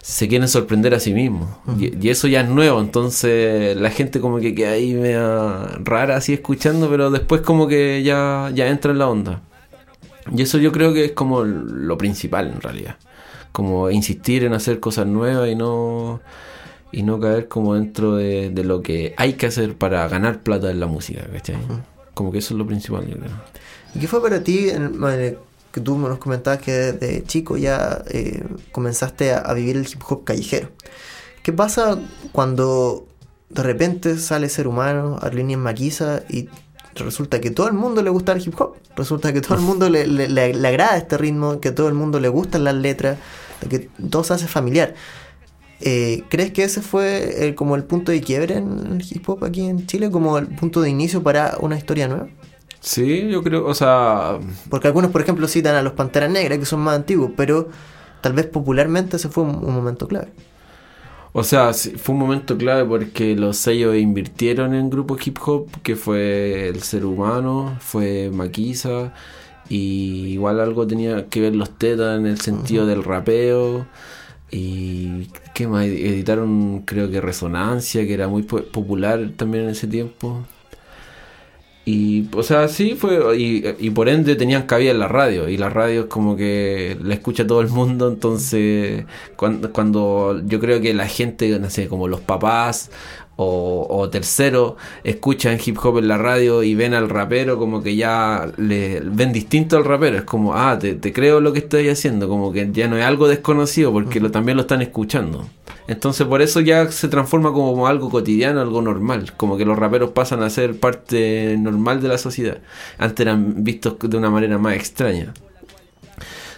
se quieren sorprender a sí mismos y, y eso ya es nuevo, entonces la gente como que queda ahí media rara así escuchando, pero después como que ya, ya entra en la onda. Y eso yo creo que es como lo principal en realidad. Como insistir en hacer cosas nuevas y no y no caer como dentro de, de lo que hay que hacer para ganar plata en la música, ¿cachai? Como que eso es lo principal, yo creo. ¿Y qué fue para ti, en- que tú nos comentabas que desde chico ya eh, comenzaste a, a vivir el hip hop callejero? ¿Qué pasa cuando de repente sale ser humano, Arlene en Maquisa y resulta que todo el mundo le gusta el hip hop? Resulta que todo el mundo le, le- le- le agrada este ritmo, que todo el mundo le gustan las letras, que todo se hace familiar. Eh, ¿Crees que ese fue el- como el punto de quiebre en el hip hop aquí en Chile? ¿Como el punto de inicio para una historia nueva? Sí, yo creo, o sea, Porque algunos, por ejemplo, citan a los Panteras Negras, que son más antiguos, pero tal vez popularmente ese fue un, un momento clave. O sea, fue un momento clave porque los sellos invirtieron en grupos hip hop, que fue El Ser Humano, fue Maquisa, y igual algo tenía que ver los tetas en el sentido del rapeo. Y qué más, editaron creo que Resonancia, que era muy po- popular también en ese tiempo. Y, o sea, sí fue, y, y por ende tenían cabida en la radio, y la radio es como que la escucha todo el mundo, entonces cuando, cuando yo creo que la gente, no sé, como los papás o, o terceros, escuchan hip hop en la radio y ven al rapero como que ya le ven distinto al rapero, es como, ah, te, creo lo que estoy haciendo, como que ya no es algo desconocido porque también lo están escuchando. Entonces por eso ya se transforma como algo cotidiano, algo normal, como que los raperos pasan a ser parte normal de la sociedad. Antes eran vistos de una manera más extraña.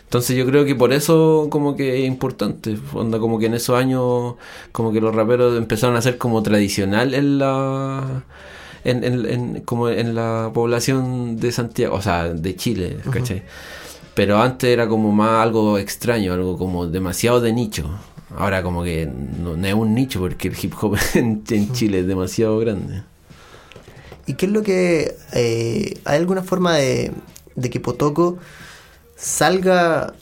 Entonces yo creo que por eso como que es importante, onda como que en esos años como que los raperos empezaron a ser como tradicional en la en, en- en- como en la población de Santiago, o sea, de Chile, ¿cachai? Pero antes era como más algo extraño, algo como demasiado de nicho. Ahora como que no, no es un nicho porque el hip hop <laughs> en, en Chile es demasiado grande. ¿Y qué es lo que... eh, ¿Hay alguna forma de, de que Potoco salga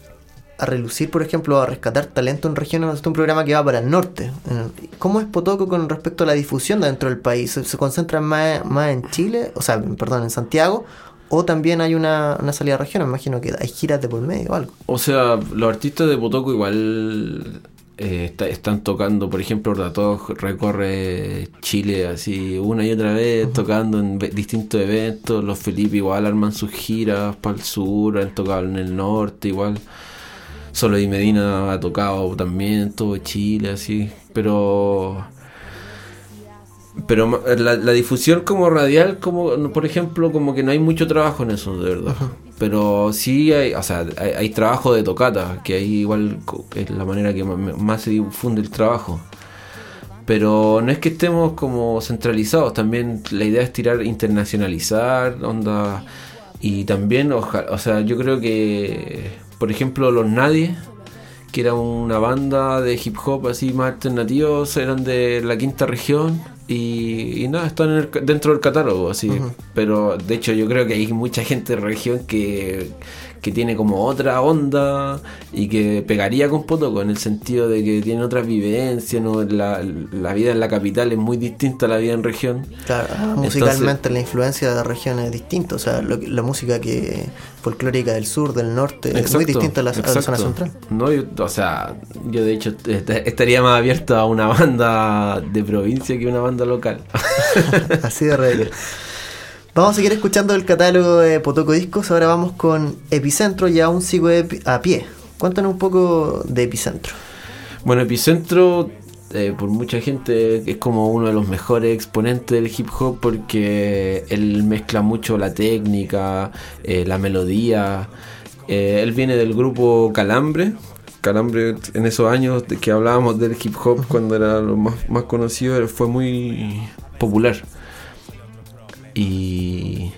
a relucir, por ejemplo, a rescatar talento en regiones? Es un programa que va para el norte. Eh, ¿Cómo es Potoco con respecto a la difusión dentro del país? ¿Se, concentra más, más en Chile? O sea, perdón, en Santiago. ¿O también hay una, una salida a regiones? Me imagino que hay giras de por medio o algo. O sea, los artistas de Potoco igual eh, está- están tocando, por ejemplo, Ratog recorre Chile así una y otra vez, tocando en distintos eventos. Los Felipe igual arman sus giras para el sur, han tocado en el norte igual. Solo y Medina ha tocado también todo Chile así, pero pero la, la difusión como radial, como por ejemplo, como que no hay mucho trabajo en eso, de verdad. Pero sí hay, o sea, hay, trabajo de tocata, que ahí igual es la manera que más se difunde el trabajo. Pero no es que estemos como centralizados, también la idea es tirar, internacionalizar, onda. Y también, o sea, yo creo que, por ejemplo, Los Nadie, que era una banda de hip hop así más alternativos, eran de la quinta región y, y nada, están en el dentro del catálogo, así. Pero de hecho yo creo que hay mucha gente de región que, que tiene como otra onda y que pegaría con Potoco en el sentido de que tiene otras vivencias, ¿no? la, la vida en la capital es muy distinta a la vida en región. Claro, musicalmente la influencia de regiones es distinta. O sea, lo la música que folclórica del sur, del norte, es muy distinta a la, a la zona central. No, yo- o sea, yo de hecho est- estaría más abierto a una banda de provincia que una banda local. <laughs> Así de regla. Vamos a seguir escuchando el catálogo de Potoco Discos. Ahora vamos con Epicentro y aún sigo a pie. Cuéntanos un poco de Epicentro. Bueno, Epicentro, eh, por mucha gente, es como uno de los mejores exponentes del hip hop porque él mezcla mucho la técnica, eh, la melodía. Eh, él viene del grupo Calambre. Calambre en esos años de que hablábamos del hip hop cuando era lo más, más conocido, fue muy popular. Y,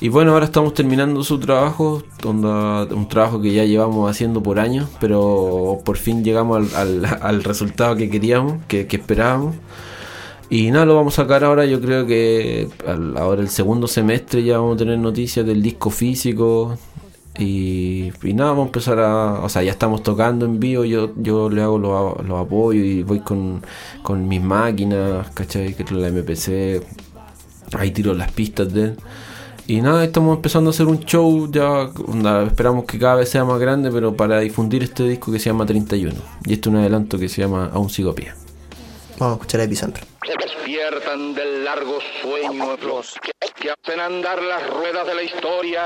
y bueno, ahora estamos terminando su trabajo, un trabajo que ya llevamos haciendo por años, pero por fin llegamos al, al- <laughs> resultado que queríamos, que, esperábamos. Y nada, lo vamos a sacar ahora, yo creo que ahora el segundo semestre ya vamos a tener noticias del disco físico. Y, y nada, vamos a empezar a... O sea, ya estamos tocando en vivo, yo, yo le hago los, los apoyos y voy con, con mis máquinas, ¿cachai? Que es la MPC, ahí tiro las pistas de él. Y nada, estamos empezando a hacer un show, ya onda, esperamos que cada vez sea más grande, pero para difundir este disco que se llama 31. Y este es un adelanto que se llama Aún sigo a pie. Vamos a escuchar a Epicentro. Despiertan del largo sueño los que, que hacen andar las ruedas de la historia.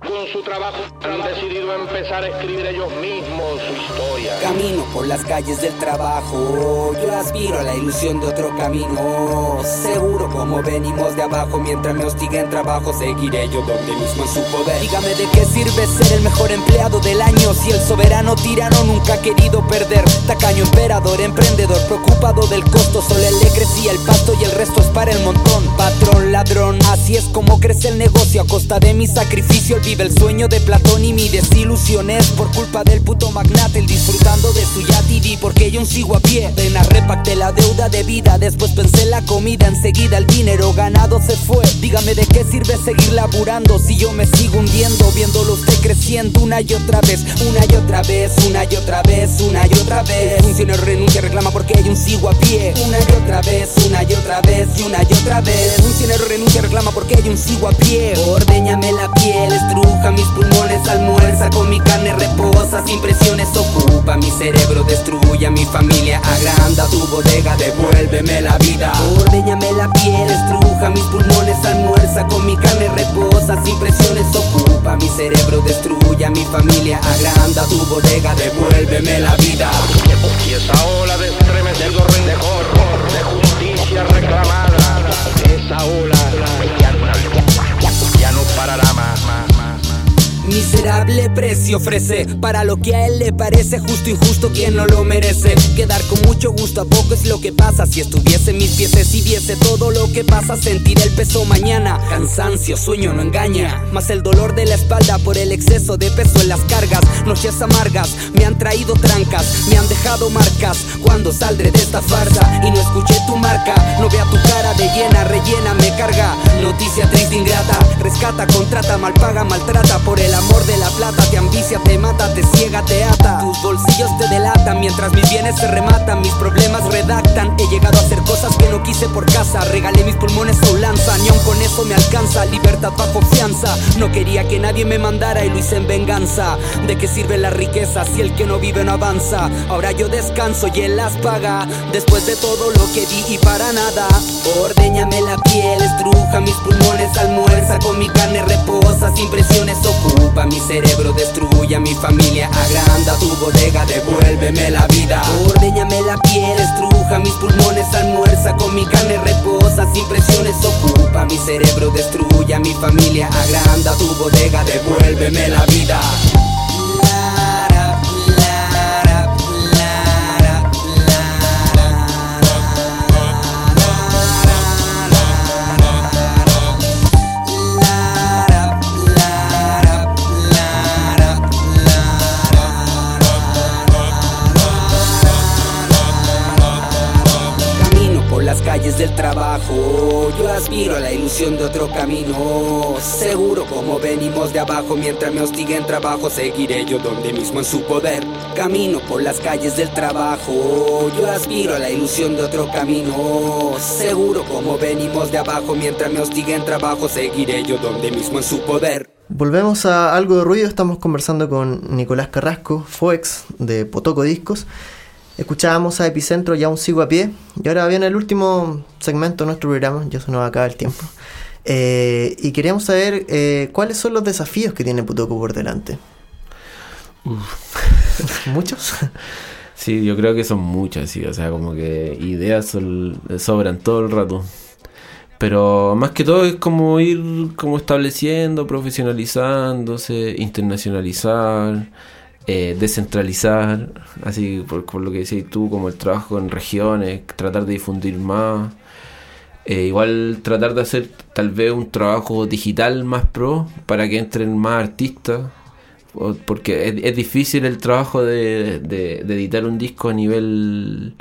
Con su trabajo han decidido empezar a escribir ellos mismos su historia. Camino por las calles del trabajo, yo aspiro a la ilusión de otro camino. Seguro como venimos de abajo, mientras me hostiguen trabajo, seguiré yo donde mismo en su poder. Dígame de qué sirve ser el mejor empleado del año si el soberano tirano nunca ha querido perder. Tacaño emperador, emprendedor, preocupado del costo, solo él le crecía el pasto y el resto es para el montón. Patrón, ladrón, así es como crece el negocio a costa de mi sacrificio. Él vive el sueño de Platón y mi desilusión es por culpa del puto magnate. El disfrutando de su yatidi porque yo aún sigo a pie. Pena repacté la deuda de vida, después pensé en la comida, enseguida el dinero ganado se fue. Dígame de qué sirve seguir laburando si yo me sigo hundiendo, viéndolo usted creciendo una y otra vez, una y otra vez, una y otra vez, una y otra vez. El funcionario renuncia, reclama porque yo aún sigo a pie. Una y otra vez, una y otra vez, y una y otra vez. El funcionario renuncia, reclama porque yo aún sigo a pie. Ordeñame la piel, estruja mis pulmones, almuerza con mi carne, reposa sin presiones, ocupa mi cerebro, destruye a mi familia, agranda tu bodega, devuélveme la vida. Ordeñame la piel, estruja mis pulmones, almuerza con mi carne, reposa sin presiones, ocupa mi cerebro, destruye a mi familia, agranda tu bodega, devuélveme la vida. Y esa ola de de Precio ofrece para lo que a él le parece justo injusto quien no lo merece. Quedar con mucho gusto a poco es lo que pasa. Si estuviese mis pies y viese todo lo que pasa, sentiré el peso mañana. Cansancio, sueño no engaña. Más el dolor de la espalda por el exceso de peso en las cargas. Noches amargas me han traído trancas, me han dejado marcas. Cuando saldré de esta farsa y no escuché tu marca, no vea tu cara de llena, rellena, me carga. Noticia triste, ingrata, rescata, contrata, mal paga, maltrata por el amor de la plata. Te ambicia, te mata, te ciega, te ata. Tus bolsillos te delatan mientras mis bienes se rematan, mis problemas redactan. He llegado a hacer cosas que no quise por casa. Regalé mis pulmones a un lanza, ni aun con eso me alcanza. Libertad bajo fianza. No quería que nadie me mandara y lo hice en venganza. ¿De qué sirve la riqueza si el que no vive no avanza? Ahora yo descanso y él las paga. Después de todo lo que di y para nada. Ordeñame la piel, estruja mis pulmones, almuerza con mi carne reposa, sin presiones ocupa mi cerebro, destruye mi familia, agranda tu bodega, devuélveme la vida. Ordeñame la piel, estruja mis pulmones, almuerza con mi carne reposa, sin presiones ocupa mi cerebro, destruye a mi familia, agranda tu bodega, devuélveme la vida. Calles del trabajo, yo aspiro a la ilusión de otro camino. Seguro como venimos de abajo, mientras me hostiguen trabajo, seguiré yo donde mismo en su poder. Camino por las calles del trabajo, yo aspiro a la ilusión de otro camino. Seguro como venimos de abajo, mientras me hostiguen trabajo, seguiré yo donde mismo en su poder. Volvemos a algo de ruido, estamos conversando con Nicolás Carrasco, Foex de Potoco Discos. Escuchábamos a Epicentro, ya un sigo a pie. Y ahora viene el último segmento de nuestro programa, ya se nos acaba el tiempo. Eh, y queríamos saber eh, cuáles son los desafíos que tiene Potoco por delante. <laughs> ¿Muchos? Sí, yo creo que son muchas, sí. O sea, como que ideas sol- sobran todo el rato. Pero más que todo es como ir como estableciendo, profesionalizándose, internacionalizar, eh, descentralizar, así por, por lo que decís tú, como el trabajo en regiones, tratar de difundir más. Eh, igual tratar de hacer tal vez un trabajo digital más pro para que entren más artistas. Porque es, difícil el trabajo de, editar un disco a nivel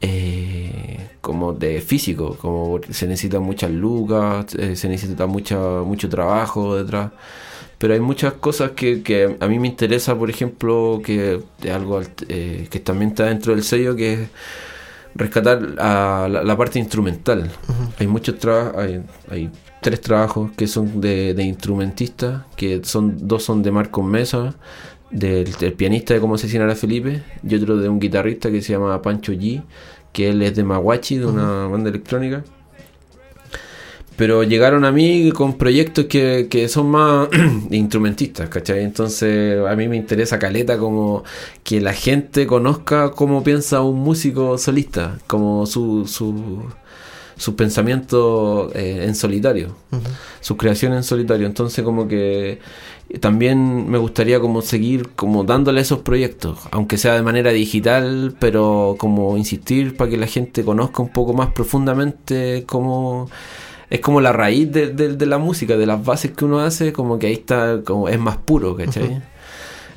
eh, como de físico, como se necesitan muchas lucas, eh, se necesita mucha, mucho trabajo detrás. Pero hay muchas cosas que, que a mí me interesa, por ejemplo, que algo eh, que también está dentro del sello, que es rescatar a la, la parte instrumental. Hay muchos trabajos, hay, hay tres trabajos que son de, de instrumentistas, que son dos son de Marcos Mesa, del, del pianista de Cómo asesinar a Felipe, y otro de un guitarrista que se llama Pancho G, que él es de Maguachi, de una banda electrónica. Pero llegaron a mí con proyectos que, que son más <clears throat> instrumentistas, ¿cachai? Entonces a mí me interesa caleta como que la gente conozca cómo piensa un músico solista, como su, su, su pensamiento eh, en solitario, su creación en solitario. Entonces como que también me gustaría como seguir como dándole esos proyectos, aunque sea de manera digital, pero como insistir para que la gente conozca un poco más profundamente cómo es como la raíz de, de- de la música, de las bases que uno hace, como que ahí está, como es más puro, ¿cachai?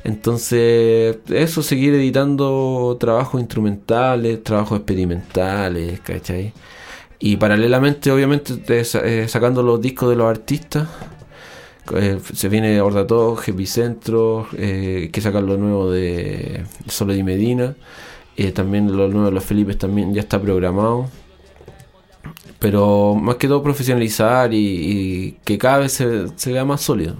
Entonces, eso, seguir editando trabajos instrumentales, trabajos experimentales, ¿cachai? Y paralelamente, obviamente, eh, sacando los discos de los artistas. Eh, se viene Ordatog, Epicentro, eh, que sacan lo nuevo de Solo de Medina. Eh, también lo nuevo de los Felipes también ya está programado. Pero más que todo profesionalizar y, y que cada vez se, se vea más sólido.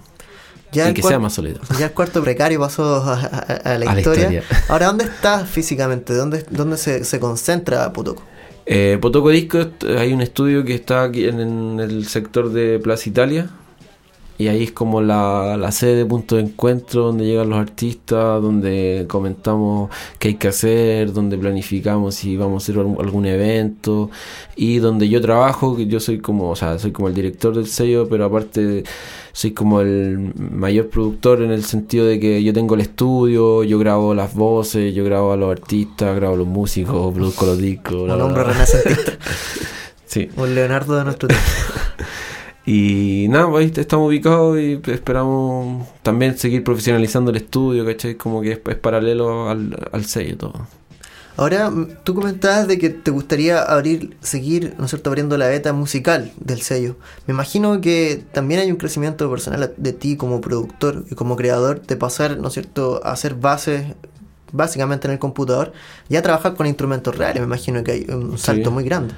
Ya y que sea más sólido. Ya el cuarto precario pasó a, a- a la, A la historia. <laughs> Ahora, ¿dónde estás físicamente? ¿Dónde, dónde se, se concentra Potoco? Eh, Potoco Disco, est- hay un estudio que está aquí en, en el sector de Plaza Italia. Y ahí es como la, la sede, punto de encuentro donde llegan los artistas, donde comentamos qué hay que hacer, donde planificamos si vamos a hacer algún, evento y donde yo trabajo, que yo soy como, o sea, soy como el director del sello, pero aparte soy como el mayor productor en el sentido de que yo tengo el estudio, yo grabo las voces, yo grabo a los artistas, grabo a los músicos, produzco los discos. Un hombre renacentista. <laughs> Sí. Un Leonardo de nuestro tiempo. <laughs> Y nada, pues ahí estamos ubicados y esperamos también seguir profesionalizando el estudio, ¿cachai? Como que es, es paralelo al, al sello todo. Ahora, tú comentabas de que te gustaría abrir, seguir, ¿no es cierto?, abriendo la beta musical del sello. Me imagino que también hay un crecimiento personal de ti como productor y como creador de pasar, ¿no es cierto?, a hacer bases básicamente en el computador y a trabajar con instrumentos reales. Me imagino que hay un salto Sí. muy grande.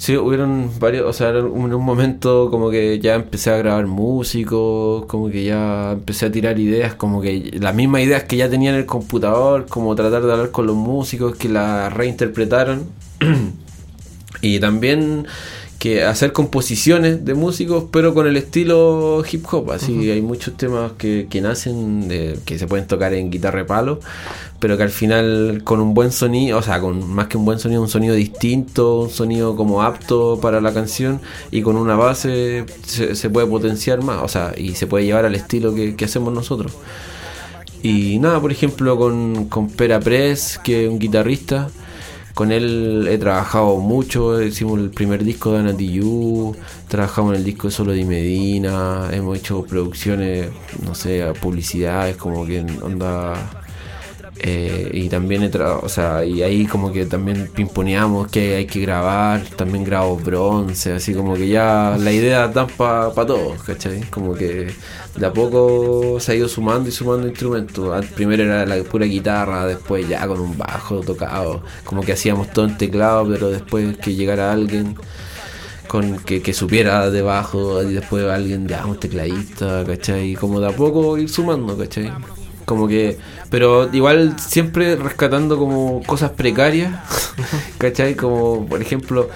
Sí, hubieron varios, o sea, en un, momento como que ya empecé a grabar músicos, como que ya empecé a tirar ideas, como que las mismas ideas que ya tenía en el computador, como tratar de hablar con los músicos que las reinterpretaron. <clears throat> y también que hacer composiciones de músicos, pero con el estilo hip hop. Así Ujú. hay muchos temas que, que nacen, de, que se pueden tocar en guitarra de palo, pero que al final con un buen sonido, o sea, con más que un buen sonido, un sonido distinto, un sonido como apto para la canción y con una base se, se puede potenciar más, o sea, y se puede llevar al estilo que, que hacemos nosotros. Y nada, por ejemplo, con, con Pera Press, que es un guitarrista, con él he trabajado mucho, hicimos el primer disco de Anatiyu, trabajamos en el disco de Solo de Medina, hemos hecho producciones, no sé, publicidades, como que onda... eh, y también he o sea, y ahí como que también pimponeamos que hay que grabar, también grabo bronce, así como que ya la idea da para todos, ¿cachai? Como que de a poco se ha ido sumando y sumando instrumentos. Primero era la pura guitarra, después ya con un bajo tocado, como que hacíamos todo en teclado, pero después que llegara alguien con que, que supiera de bajo y después alguien ah, un tecladista, ¿cachai? Como de a poco ir sumando, ¿cachai? Como que, pero igual siempre rescatando como cosas precarias, <laughs> ¿cachai? Como por ejemplo,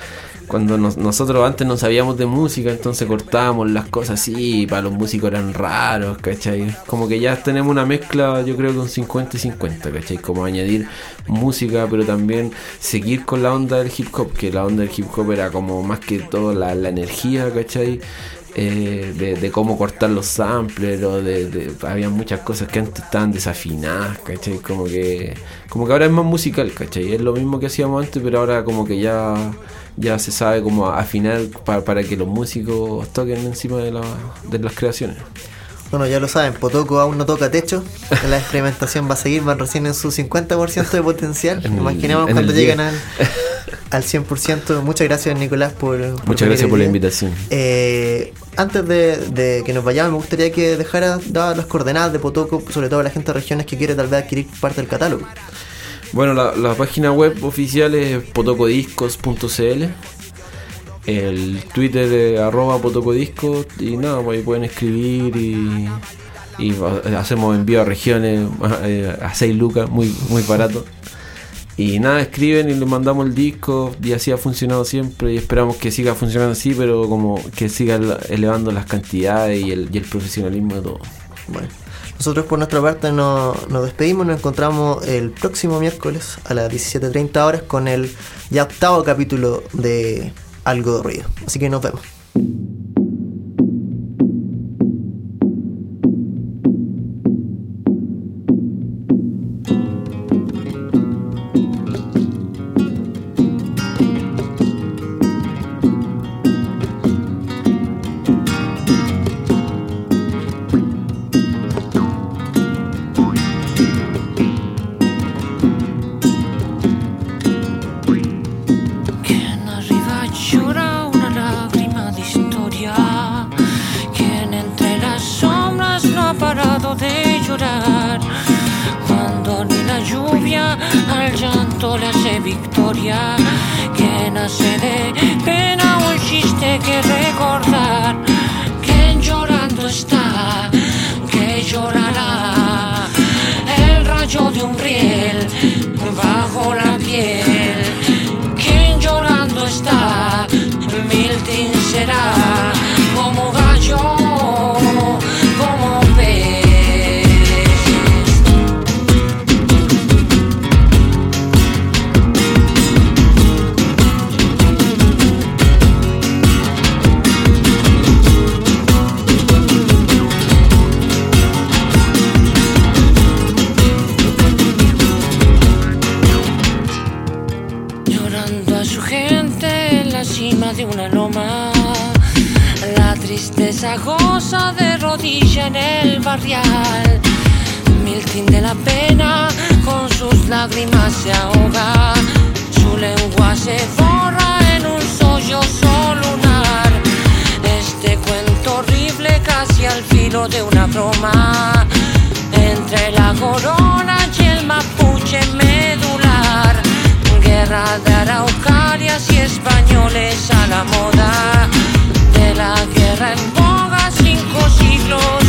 cuando nos- nosotros antes no sabíamos de música, entonces cortábamos las cosas así, y para los músicos eran raros, ¿cachai? Como que ya tenemos una mezcla, yo creo que un 50 y 50, ¿cachai? Como añadir música, pero también seguir con la onda del hip hop, que la onda del hip hop era como más que todo la, la energía, ¿cachai? Eh, de, de cómo cortar los samplers o de, de- había muchas cosas que antes estaban desafinadas, ¿cachai? Como que como que ahora es más musical, ¿cachai? Es lo mismo que hacíamos antes, pero ahora como que ya ya se sabe cómo afinar pa- para que los músicos toquen encima de, la- de las creaciones. Bueno, ya lo saben, Potoco aún no toca techo. <laughs> La experimentación va a seguir, van recién en su 50% de potencial. Imaginemos cuando 10. al, al 100%. Muchas gracias, Nicolás, por. por Muchas gracias por la invitación. Eh, antes de, de que nos vayamos, me gustaría que dejara dadas las coordenadas de Potoco, sobre todo a la gente de regiones que quiere tal vez adquirir parte del catálogo. Bueno, la, la página web oficial es potocodiscos.cl. El Twitter es arroba potocodiscos. Y nada, pues ahí pueden escribir y, hacemos envío a regiones <laughs> eh, a 6 lucas, muy, muy barato. Y nada, escriben y les mandamos el disco y así ha funcionado siempre y esperamos que siga funcionando así, pero como que siga ele- elevando las cantidades y el, y el profesionalismo de todo. Bueno, nosotros por nuestra parte no- nos despedimos, nos encontramos el próximo miércoles a las 17.30 horas con el ya octavo capítulo de Algo de Ruido. Así que nos vemos. tierra de araucarias y españoles a la moda, de la guerra en boga cinco siglos.